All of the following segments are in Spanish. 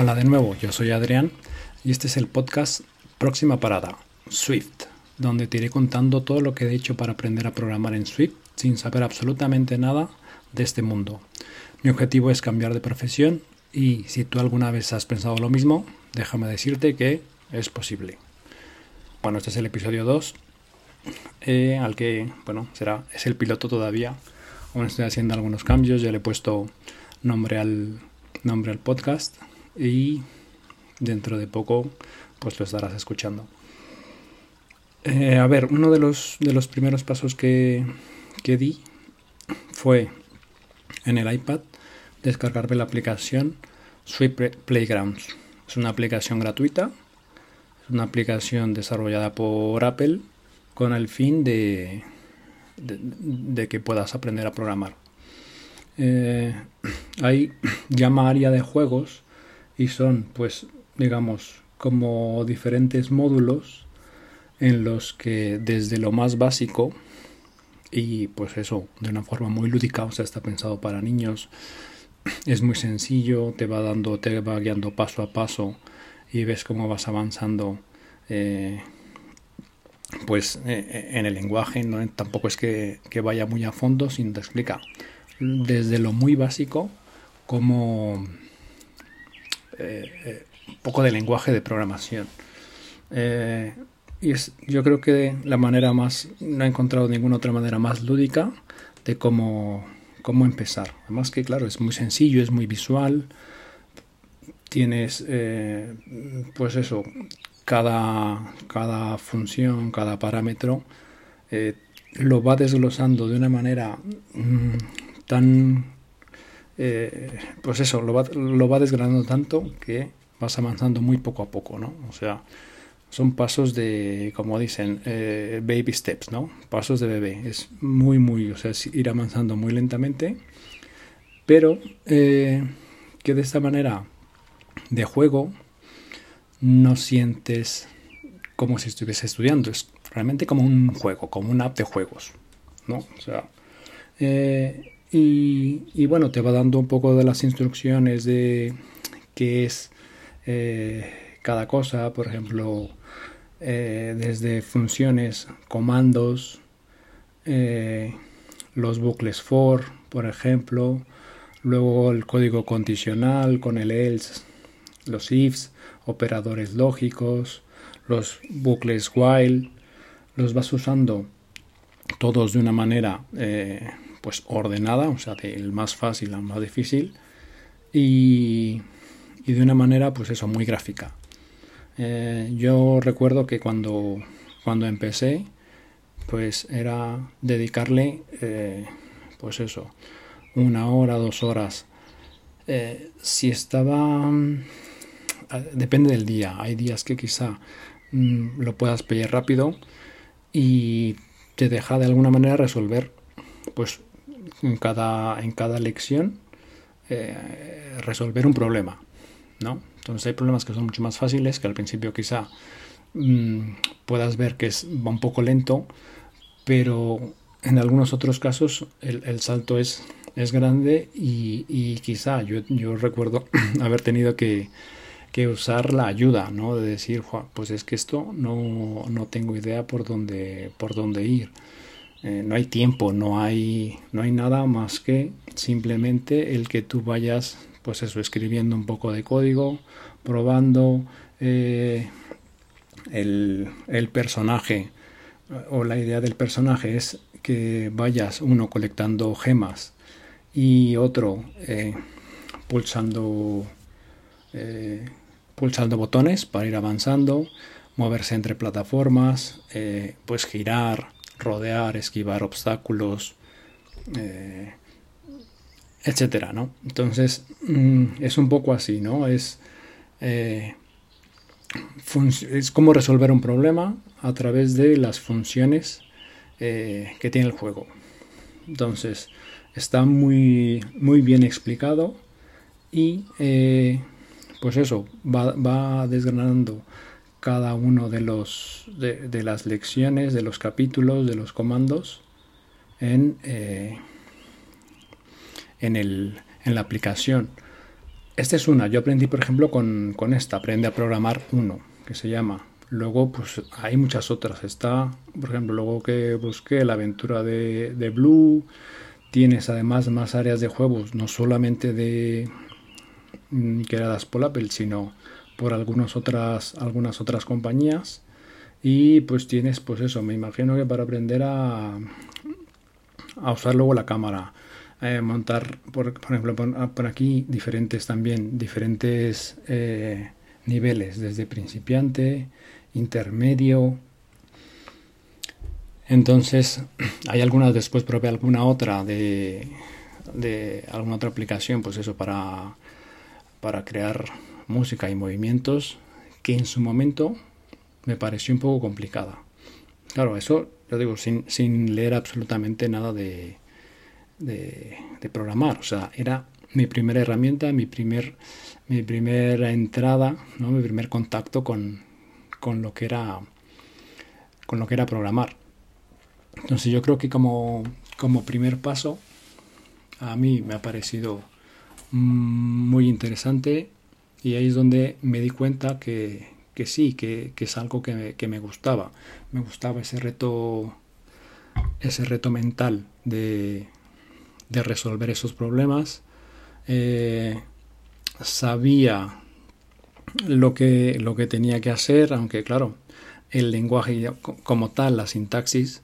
Hola de nuevo, yo soy Adrián y este es el podcast Próxima Parada, Swift, donde te iré contando todo lo que he hecho para aprender a programar en Swift sin saber absolutamente nada de este mundo. Mi objetivo es cambiar de profesión y si tú alguna vez has pensado lo mismo, déjame decirte que es posible. Bueno, este es el episodio 2, eh, al que, bueno, será, es el piloto todavía. Aún estoy haciendo algunos cambios, ya le he puesto nombre al, nombre al podcast y dentro de poco pues lo estarás escuchando. Eh, a ver, uno de los, de los primeros pasos que, que di fue en el iPad descargarme la aplicación Swift Playgrounds. Es una aplicación gratuita, es una aplicación desarrollada por Apple con el fin de, de, que puedas aprender a programar. Eh, hay llama área de juegos y son pues digamos como diferentes módulos en los que desde lo más básico y pues eso de una forma muy lúdica o sea está pensado para niños es muy sencillo te va dando te va guiando paso a paso y ves cómo vas avanzando eh, pues eh, en el lenguaje tampoco es que, que, vaya muy a fondo sino te explica. Desde lo muy básico como eh, eh, un poco de lenguaje de programación. Eh, y es, yo creo que la manera más, no he encontrado ninguna otra manera más lúdica de cómo, cómo empezar. Además que, claro, es muy sencillo, es muy visual. Tienes, pues eso, cada, cada función, cada parámetro, lo va desglosando de una manera mm, tan eh, pues eso, lo va, desgranando tanto que vas avanzando muy poco a poco, ¿no? O sea, son pasos de, como dicen, eh, baby steps, ¿no? Pasos de bebé. Es muy, muy, o sea, es ir avanzando muy lentamente, pero eh, que de esta manera de juego no sientes como si estuviese estudiando, es realmente como un juego, como una app de juegos, ¿no? O sea, y, bueno, te va dando un poco de las instrucciones de qué es eh, cada cosa, por ejemplo, eh, desde funciones, comandos, eh, los bucles for, por ejemplo, luego el código condicional con el else, los ifs, operadores lógicos, los bucles while, los vas usando todos de una manera pues ordenada, o sea, del más fácil al más difícil y, y de una manera pues eso, muy gráfica. Eh, yo recuerdo que cuando, cuando empecé pues era dedicarle eh, pues eso, una hora, dos horas. Eh, si estaba... Depende del día. Hay días que quizá mm, lo puedas pedir rápido y te deja de alguna manera resolver pues en cada, en cada lección eh, resolver un problema, ¿no? Entonces hay problemas que son mucho más fáciles, que al principio quizá mm, puedas ver que es, va un poco lento, pero en algunos otros casos el, salto es, es grande y, quizá yo, yo recuerdo haber tenido que, que, usar la ayuda, ¿no? De decir, pues es que esto no, no tengo idea por dónde, por dónde ir. Eh, no hay tiempo, no hay, no hay nada más que simplemente el que tú vayas, pues eso, escribiendo un poco de código, probando eh, el, el, personaje o la idea del personaje es que vayas uno colectando gemas y otro eh, pulsando pulsando botones para ir avanzando, moverse entre plataformas, pues girar, rodear, esquivar obstáculos, eh, etcétera, ¿no? Entonces mm, es un poco así, ¿no? Es, eh, es como resolver un problema a través de las funciones eh, que tiene el juego. Entonces está muy, muy bien explicado y pues eso va, va desgranando cada uno de, los, de, las lecciones, de los capítulos, de los comandos en, eh, en, el, en la aplicación. esta es una. Yo aprendí, por ejemplo, con, con esta. Aprende a programar uno, que se llama. Luego, pues hay muchas otras. Está, por ejemplo, luego que busqué la aventura de, de Blue. Tienes además más áreas de juegos, no solamente de mm, creadas por Apple, sino por algunas otras, algunas otras compañías. Y pues tienes, pues eso, me imagino que para aprender a, a usar luego la cámara, eh, montar, por, ejemplo, por, aquí diferentes también, diferentes eh, niveles, desde principiante, intermedio. Entonces, hay algunas después, probé alguna otra de, de alguna otra aplicación, pues eso, para, para crear música y movimientos, que en su momento me pareció un poco complicada. Claro, eso, lo digo, sin, sin leer absolutamente nada de, de, programar. O sea, era mi primera herramienta, mi, primer, mi primera entrada, ¿no? mi primer contacto con, con, lo que era, con lo que era programar. Entonces yo creo que como, como primer paso a mí me ha parecido muy interesante y ahí es donde me di cuenta que, que sí, que, que, es algo que me, que me, gustaba. Me gustaba ese reto, ese reto mental de, de resolver esos problemas. Eh, sabía lo que, lo que tenía que hacer, aunque claro, el lenguaje como tal, la sintaxis,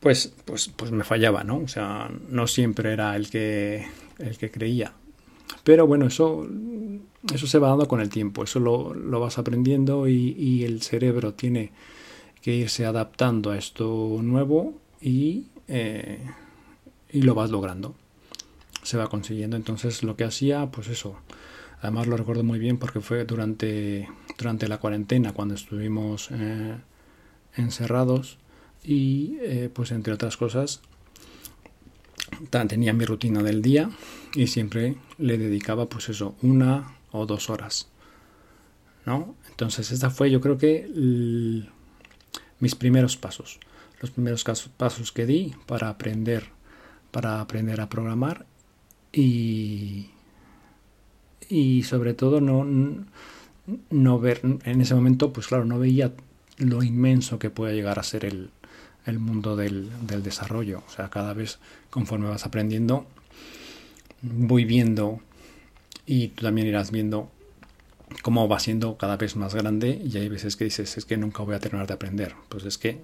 pues, pues, pues me fallaba, ¿no? O sea, no siempre era el que, el que creía. Pero bueno, eso, eso se va dando con el tiempo, eso lo, lo vas aprendiendo y, y, el cerebro tiene que irse adaptando a esto nuevo y, eh, y lo vas logrando. Se va consiguiendo. Entonces lo que hacía, pues eso, Además lo recuerdo muy bien porque fue durante, durante la cuarentena cuando estuvimos eh, encerrados y eh, pues entre otras cosas tenía mi rutina del día y siempre le dedicaba pues eso una o dos horas ¿no? entonces esta fue yo creo que mis primeros pasos los primeros pasos que di para aprender para aprender a programar y y sobre todo no, no ver en ese momento, pues claro, no veía lo inmenso que puede llegar a ser el, el mundo del, del, desarrollo. O sea, cada vez conforme vas aprendiendo, voy viendo y tú también irás viendo cómo va siendo cada vez más grande y hay veces que dices, es que nunca voy a terminar de aprender. Pues es que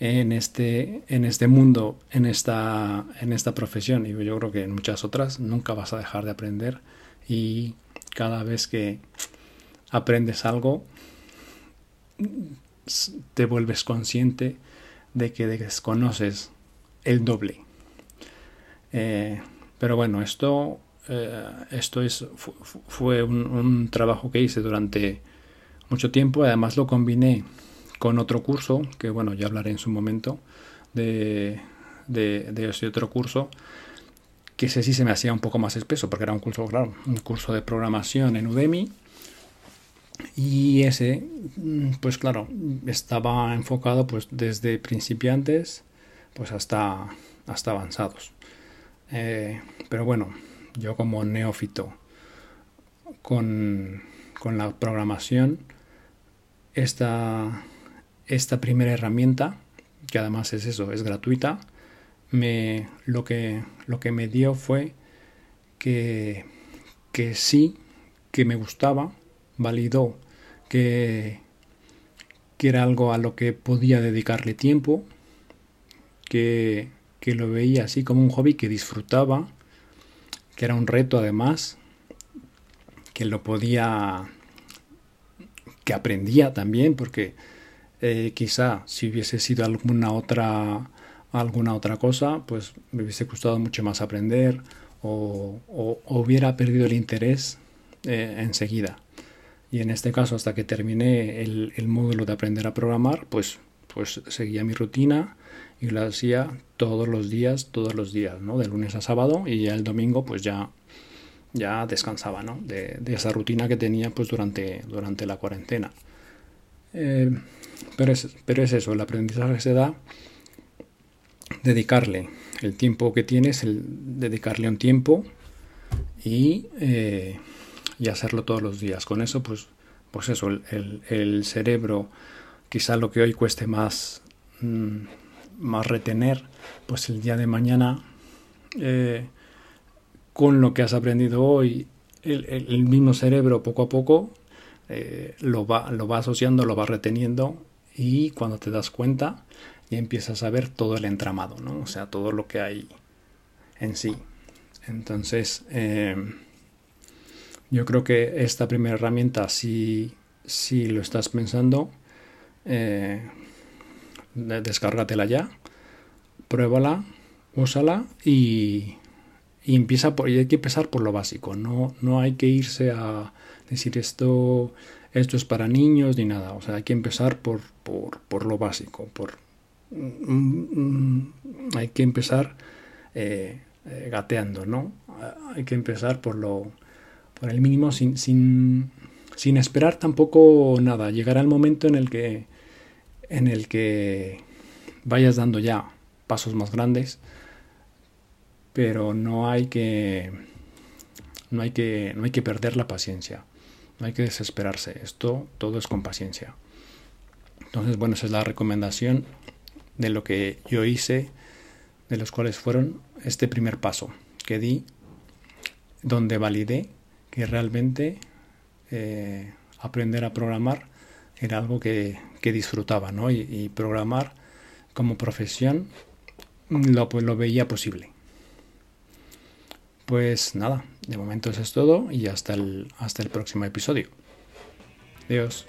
en este, en este mundo, en esta, en esta profesión, y yo creo que en muchas otras, nunca vas a dejar de aprender y cada vez que aprendes algo te vuelves consciente de que desconoces el doble. Eh, pero bueno, esto, eh, esto es, fue un, trabajo que hice durante mucho tiempo. Además lo combiné con otro curso, que bueno, ya hablaré en su momento de, de, ese otro curso, que ese sí se me hacía un poco más espeso, porque era un curso, claro, un curso de programación en Udemy. Y ese, mm, pues claro, estaba enfocado pues desde principiantes pues hasta, hasta avanzados. Eh, pero bueno, yo como neófito con, con la programación, esta, esta primera herramienta, que además es eso, es gratuita, me, lo, que, lo que me dio fue que, que sí, que me gustaba, validó que, que era algo a lo que podía dedicarle tiempo, que, que lo veía así como un hobby que disfrutaba, que era un reto además, que lo podía, que aprendía también, porque eh, quizá si hubiese sido alguna otra alguna otra cosa, pues me hubiese gustado mucho más aprender o, hubiera perdido el interés eh, enseguida. Y en este caso, hasta que terminé el, módulo de aprender a programar, pues, pues seguía mi rutina y lo hacía todos los días, todos los días, ¿no? De lunes a sábado y ya el domingo pues ya, ya descansaba, ¿no? De, esa rutina que tenía pues durante, durante la cuarentena. Eh, pero, es, pero es eso, el aprendizaje se da dedicarle el tiempo que tienes, dedicarle un tiempo y, eh, y, hacerlo todos los días. Con eso, pues, pues eso, el, cerebro, quizá lo que hoy cueste más, mm, más retener, pues el día de mañana, eh, con lo que has aprendido hoy, el, mismo cerebro poco a poco eh, lo, va, lo va asociando, lo va reteniendo y cuando te das cuenta ya empiezas a ver todo el entramado, ¿no? O sea, todo lo que hay en sí. Entonces, eh, yo creo que esta primera herramienta, si, si lo estás pensando, eh, descárgatela ya, pruébala, úsala y, y empieza por, y hay que empezar por lo básico. No, no hay que irse a decir esto, esto es para niños ni nada. O sea, hay que empezar por, por, lo básico. Por, mm, mm, hay que empezar eh, eh, gateando, ¿no? Hay que empezar por lo por el mínimo sin, sin, sin esperar tampoco nada. Llegará el momento en el que en el que vayas dando ya pasos más grandes, pero no hay que no hay que no hay que perder la paciencia. No hay que desesperarse. Esto todo es con paciencia. Entonces, bueno, esa es la recomendación de lo que yo hice, de los cuales fueron este primer paso que di, donde validé que realmente eh, aprender a programar era algo que, disfrutaba, ¿no? Y, programar como profesión lo, pues, lo veía posible. Pues nada, de momento eso es todo y hasta el, hasta el próximo episodio. Adiós.